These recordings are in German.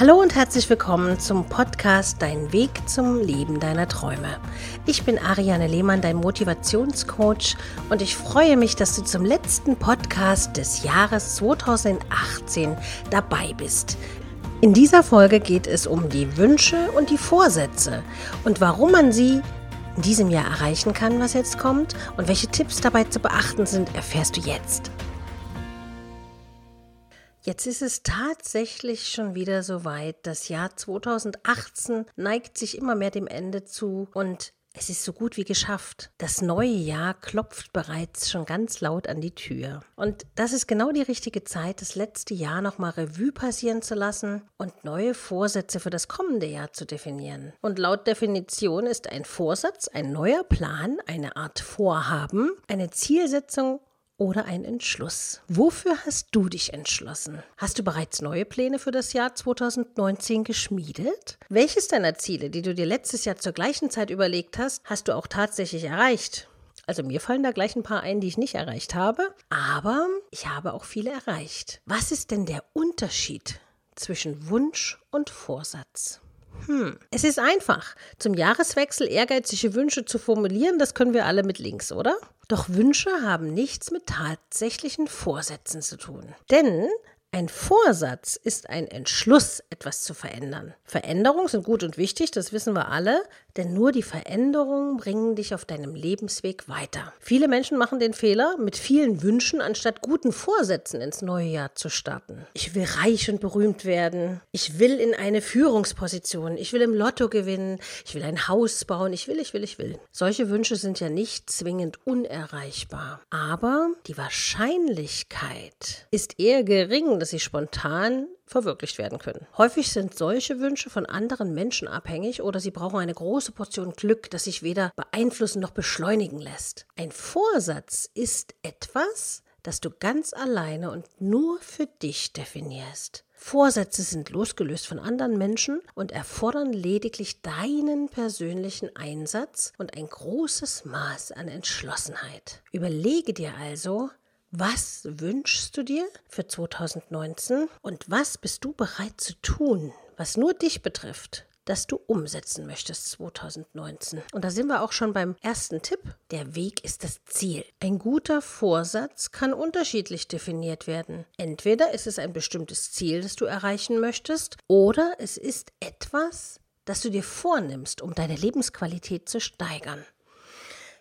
Hallo und herzlich willkommen zum Podcast Dein Weg zum Leben deiner Träume. Ich bin Ariane Lehmann, dein Motivationscoach und ich freue mich, dass du zum letzten Podcast des Jahres 2018 dabei bist. In dieser Folge geht es um die Wünsche und die Vorsätze und warum man sie in diesem Jahr erreichen kann, was jetzt kommt und welche Tipps dabei zu beachten sind, erfährst du jetzt. Jetzt ist es tatsächlich schon wieder so weit. Das Jahr 2018 neigt sich immer mehr dem Ende zu und es ist so gut wie geschafft. Das neue Jahr klopft bereits schon ganz laut an die Tür. Und das ist genau die richtige Zeit, das letzte Jahr nochmal Revue passieren zu lassen und neue Vorsätze für das kommende Jahr zu definieren. Und laut Definition ist ein Vorsatz ein neuer Plan, eine Art Vorhaben, eine Zielsetzung oder ein Entschluss. Wofür hast du dich entschlossen? Hast du bereits neue Pläne für das Jahr 2019 geschmiedet? Welches deiner Ziele, die du dir letztes Jahr zur gleichen Zeit überlegt hast, hast du auch tatsächlich erreicht? Also mir fallen da gleich ein paar ein, die ich nicht erreicht habe, aber ich habe auch viele erreicht. Was ist denn der Unterschied zwischen Wunsch und Vorsatz? Hm. Es ist einfach. Zum Jahreswechsel ehrgeizige Wünsche zu formulieren, das können wir alle mit links, oder? Doch Wünsche haben nichts mit tatsächlichen Vorsätzen zu tun. Denn ein Vorsatz ist ein Entschluss, etwas zu verändern. Veränderungen sind gut und wichtig, das wissen wir alle, denn nur die Veränderungen bringen dich auf deinem Lebensweg weiter. Viele Menschen machen den Fehler, mit vielen Wünschen anstatt guten Vorsätzen ins neue Jahr zu starten. Ich will reich und berühmt werden. Ich will in eine Führungsposition. Ich will im Lotto gewinnen. Ich will ein Haus bauen. Ich will, ich will, ich will. Solche Wünsche sind ja nicht zwingend unerreichbar. Aber die Wahrscheinlichkeit ist eher gering, dass sie spontan verwirklicht werden können. Häufig sind solche Wünsche von anderen Menschen abhängig oder sie brauchen eine große Portion Glück, das sich weder beeinflussen noch beschleunigen lässt. Ein Vorsatz ist etwas, das du ganz alleine und nur für dich definierst. Vorsätze sind losgelöst von anderen Menschen und erfordern lediglich deinen persönlichen Einsatz und ein großes Maß an Entschlossenheit. Überlege dir also, was wünschst du dir für 2019 und was bist du bereit zu tun, was nur dich betrifft, das du umsetzen möchtest 2019. Und da sind wir auch schon beim ersten Tipp. Der Weg ist das Ziel. Ein guter Vorsatz kann unterschiedlich definiert werden. Entweder ist es ein bestimmtes Ziel, das du erreichen möchtest, oder es ist etwas, das du dir vornimmst, um deine Lebensqualität zu steigern.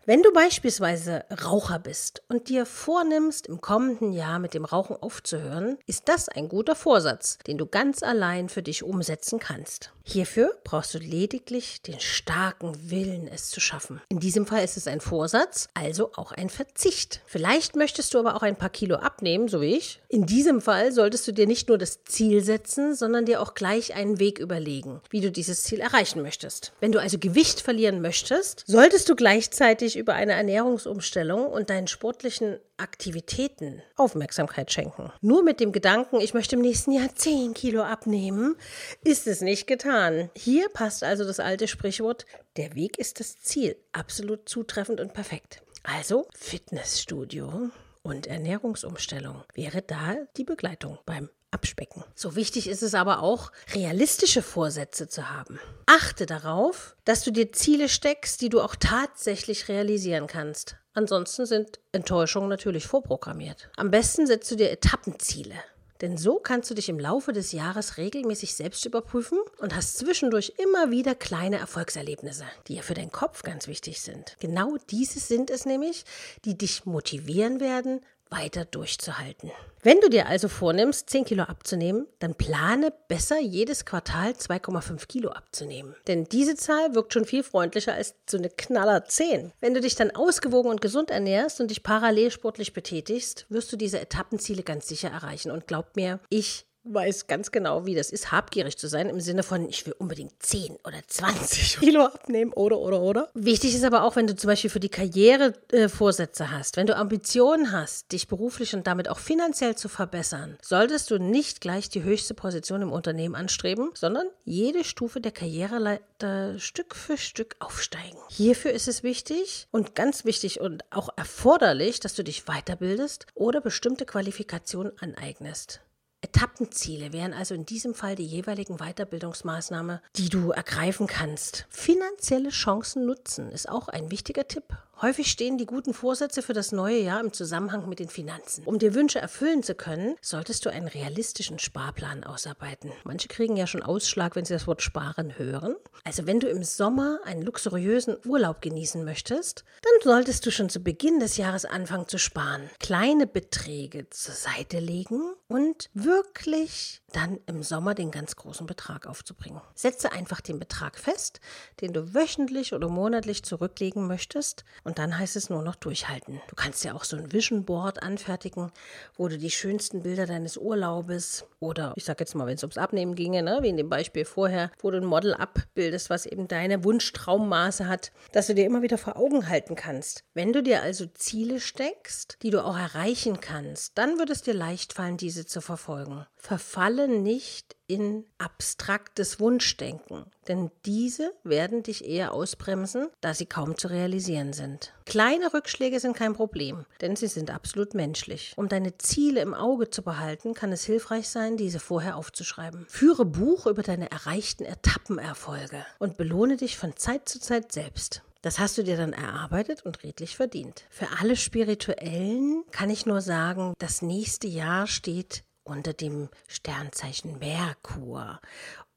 Wenn du beispielsweise Raucher bist und dir vornimmst, im kommenden Jahr mit dem Rauchen aufzuhören, ist das ein guter Vorsatz, den du ganz allein für dich umsetzen kannst. Hierfür brauchst du lediglich den starken Willen, es zu schaffen. In diesem Fall ist es ein Vorsatz, also auch ein Verzicht. Vielleicht möchtest du aber auch ein paar Kilo abnehmen, so wie ich. In diesem Fall solltest du dir nicht nur das Ziel setzen, sondern dir auch gleich einen Weg überlegen, wie du dieses Ziel erreichen möchtest. Wenn du also Gewicht verlieren möchtest, solltest du gleichzeitig über eine Ernährungsumstellung und deinen sportlichen Aktivitäten Aufmerksamkeit schenken. Nur mit dem Gedanken, ich möchte im nächsten Jahr 10 Kilo abnehmen, ist es nicht getan. Hier passt also das alte Sprichwort, der Weg ist das Ziel. Absolut zutreffend und perfekt. Also Fitnessstudio und Ernährungsumstellung wäre da die Begleitung beim abspecken. So wichtig ist es aber auch, realistische Vorsätze zu haben. Achte darauf, dass du dir Ziele steckst, die du auch tatsächlich realisieren kannst. Ansonsten sind Enttäuschungen natürlich vorprogrammiert. Am besten setzt du dir Etappenziele. Denn so kannst du dich im Laufe des Jahres regelmäßig selbst überprüfen und hast zwischendurch immer wieder kleine Erfolgserlebnisse, die ja für deinen Kopf ganz wichtig sind. Genau diese sind es nämlich, die dich motivieren werden, weiter durchzuhalten. Wenn du dir also vornimmst, 10 Kilo abzunehmen, dann plane besser jedes Quartal 2,5 Kilo abzunehmen. Denn diese Zahl wirkt schon viel freundlicher als so eine Knaller 10. Wenn du dich dann ausgewogen und gesund ernährst und dich parallel sportlich betätigst, wirst du diese Etappenziele ganz sicher erreichen. Und glaub mir, ich weiß ganz genau, wie das ist, habgierig zu sein, im Sinne von, ich will unbedingt 10 oder 20 Kilo abnehmen, oder, oder, oder. Wichtig ist aber auch, wenn du zum Beispiel für die Karriere äh, Vorsätze hast, wenn du Ambitionen hast, dich beruflich und damit auch finanziell zu verbessern, solltest du nicht gleich die höchste Position im Unternehmen anstreben, sondern jede Stufe der Karriereleiter Stück für Stück aufsteigen. Hierfür ist es wichtig und ganz wichtig und auch erforderlich, dass du dich weiterbildest oder bestimmte Qualifikationen aneignest. Etappenziele wären also in diesem Fall die jeweiligen Weiterbildungsmaßnahmen, die du ergreifen kannst. Finanzielle Chancen nutzen ist auch ein wichtiger Tipp. Häufig stehen die guten Vorsätze für das neue Jahr im Zusammenhang mit den Finanzen. Um dir Wünsche erfüllen zu können, solltest du einen realistischen Sparplan ausarbeiten. Manche kriegen ja schon Ausschlag, wenn sie das Wort sparen hören. Also wenn du im Sommer einen luxuriösen Urlaub genießen möchtest, dann solltest du schon zu Beginn des Jahres anfangen zu sparen. Kleine Beträge zur Seite legen und wirklich wirklich dann im Sommer den ganz großen Betrag aufzubringen. Setze einfach den Betrag fest, den du wöchentlich oder monatlich zurücklegen möchtest und dann heißt es nur noch durchhalten. Du kannst ja auch so ein Vision Board anfertigen, wo du die schönsten Bilder deines Urlaubes oder ich sag jetzt mal, wenn es ums Abnehmen ginge, ne, wie in dem Beispiel vorher, wo du ein Model abbildest, was eben deine Wunschtraummaße hat, dass du dir immer wieder vor Augen halten kannst. Wenn du dir also Ziele steckst, die du auch erreichen kannst, dann wird es dir leicht fallen, diese zu verfolgen. Verfalle nicht in abstraktes Wunschdenken, denn diese werden dich eher ausbremsen, da sie kaum zu realisieren sind. Kleine Rückschläge sind kein Problem, denn sie sind absolut menschlich. Um deine Ziele im Auge zu behalten, kann es hilfreich sein, diese vorher aufzuschreiben. Führe Buch über deine erreichten Etappenerfolge und belohne dich von Zeit zu Zeit selbst. Das hast du dir dann erarbeitet und redlich verdient. Für alle Spirituellen kann ich nur sagen, das nächste Jahr steht unter dem Sternzeichen Merkur.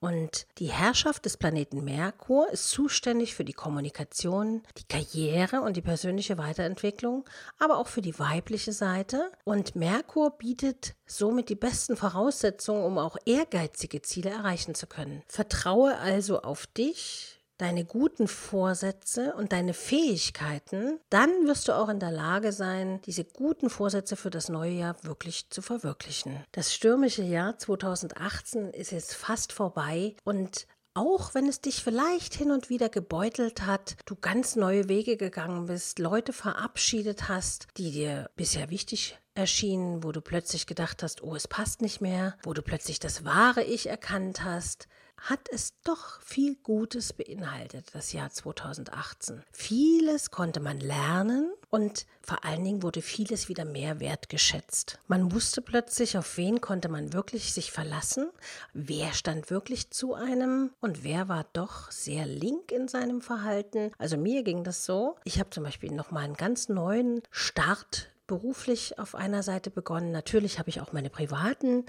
Und die Herrschaft des Planeten Merkur ist zuständig für die Kommunikation, die Karriere und die persönliche Weiterentwicklung, aber auch für die weibliche Seite. Und Merkur bietet somit die besten Voraussetzungen, um auch ehrgeizige Ziele erreichen zu können. Vertraue also auf dich, deine guten Vorsätze und deine Fähigkeiten, dann wirst du auch in der Lage sein, diese guten Vorsätze für das neue Jahr wirklich zu verwirklichen. Das stürmische Jahr 2018 ist jetzt fast vorbei und auch wenn es dich vielleicht hin und wieder gebeutelt hat, du ganz neue Wege gegangen bist, Leute verabschiedet hast, die dir bisher wichtig erschienen, wo du plötzlich gedacht hast, oh, es passt nicht mehr, wo du plötzlich das wahre Ich erkannt hast, hat es doch viel Gutes beinhaltet, das Jahr 2018. Vieles konnte man lernen und vor allen Dingen wurde vieles wieder mehr wertgeschätzt. Man wusste plötzlich, auf wen konnte man wirklich sich verlassen, wer stand wirklich zu einem und wer war doch sehr link in seinem Verhalten. Also mir ging das so. Ich habe zum Beispiel nochmal einen ganz neuen Start beruflich auf einer Seite begonnen. Natürlich habe ich auch meine privaten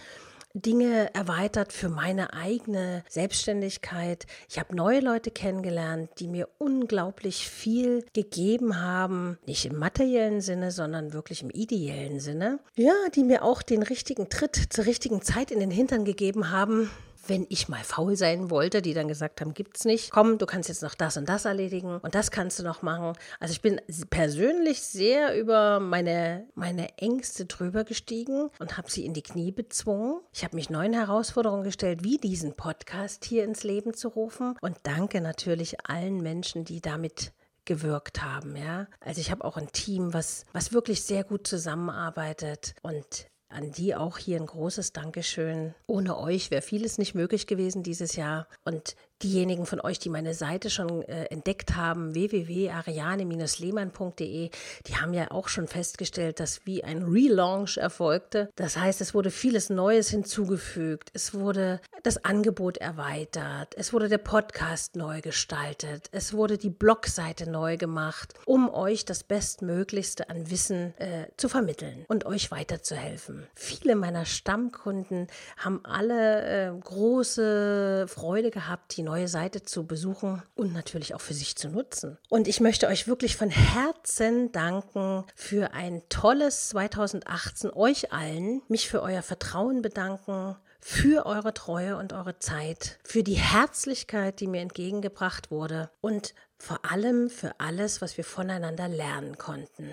Dinge erweitert für meine eigene Selbstständigkeit. Ich habe neue Leute kennengelernt, die mir unglaublich viel gegeben haben, nicht im materiellen Sinne, sondern wirklich im ideellen Sinne. Ja, die mir auch den richtigen Tritt zur richtigen Zeit in den Hintern gegeben haben, wenn ich mal faul sein wollte, die dann gesagt haben, gibt's nicht. Komm, du kannst jetzt noch das und das erledigen und das kannst du noch machen. Also ich bin persönlich sehr über meine, meine Ängste drüber gestiegen und habe sie in die Knie bezwungen. Ich habe mich neuen Herausforderungen gestellt, wie diesen Podcast hier ins Leben zu rufen und danke natürlich allen Menschen, die damit gewirkt haben, ja. Also ich habe auch ein Team, was, was wirklich sehr gut zusammenarbeitet und an die auch hier ein großes Dankeschön. Ohne euch wäre vieles nicht möglich gewesen dieses Jahr. Und diejenigen von euch, die meine Seite schon äh, entdeckt haben, www.ariane-lehmann.de, die haben ja auch schon festgestellt, dass wie ein Relaunch erfolgte. Das heißt, es wurde vieles Neues hinzugefügt. Es wurde das Angebot erweitert. Es wurde der Podcast neu gestaltet. Es wurde die Blogseite neu gemacht, um euch das Bestmöglichste an Wissen äh, zu vermitteln und euch weiterzuhelfen. Viele meiner Stammkunden haben alle äh, große Freude gehabt, die neue Seite zu besuchen und natürlich auch für sich zu nutzen. Und ich möchte euch wirklich von Herzen danken für ein tolles 2018, euch allen, mich für euer Vertrauen bedanken, für eure Treue und eure Zeit, für die Herzlichkeit, die mir entgegengebracht wurde und vor allem für alles, was wir voneinander lernen konnten.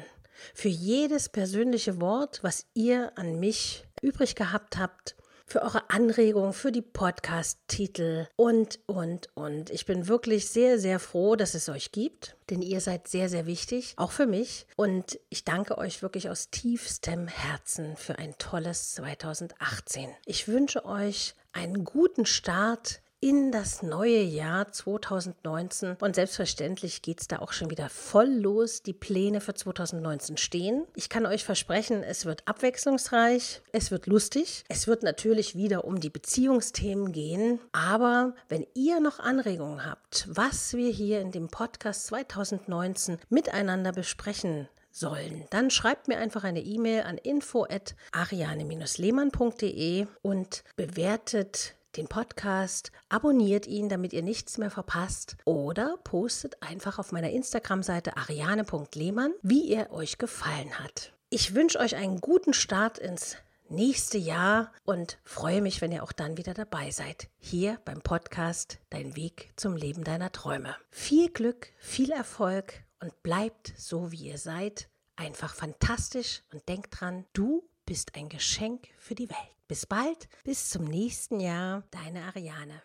Für jedes persönliche Wort, was ihr an mich übrig gehabt habt für eure Anregungen, für die Podcast-Titel und, und, und. Ich bin wirklich sehr, sehr froh, dass es euch gibt, denn ihr seid sehr, sehr wichtig, auch für mich. Und ich danke euch wirklich aus tiefstem Herzen für ein tolles 2018. Ich wünsche euch einen guten Start in das neue Jahr 2019. Und selbstverständlich geht es da auch schon wieder voll los. Die Pläne für 2019 stehen. Ich kann euch versprechen, es wird abwechslungsreich, es wird lustig, es wird natürlich wieder um die Beziehungsthemen gehen. Aber wenn ihr noch Anregungen habt, was wir hier in dem Podcast 2019 miteinander besprechen sollen, dann schreibt mir einfach eine E-Mail an info@ariane-lehmann.de und bewertet den Podcast, abonniert ihn, damit ihr nichts mehr verpasst oder postet einfach auf meiner Instagram-Seite ariane.lehmann, wie er euch gefallen hat. Ich wünsche euch einen guten Start ins nächste Jahr und freue mich, wenn ihr auch dann wieder dabei seid. Hier beim Podcast Dein Weg zum Leben deiner Träume. Viel Glück, viel Erfolg und bleibt so, wie ihr seid. Einfach fantastisch und denkt dran, du bist ein Geschenk für die Welt. Bis bald, bis zum nächsten Jahr, deine Ariane.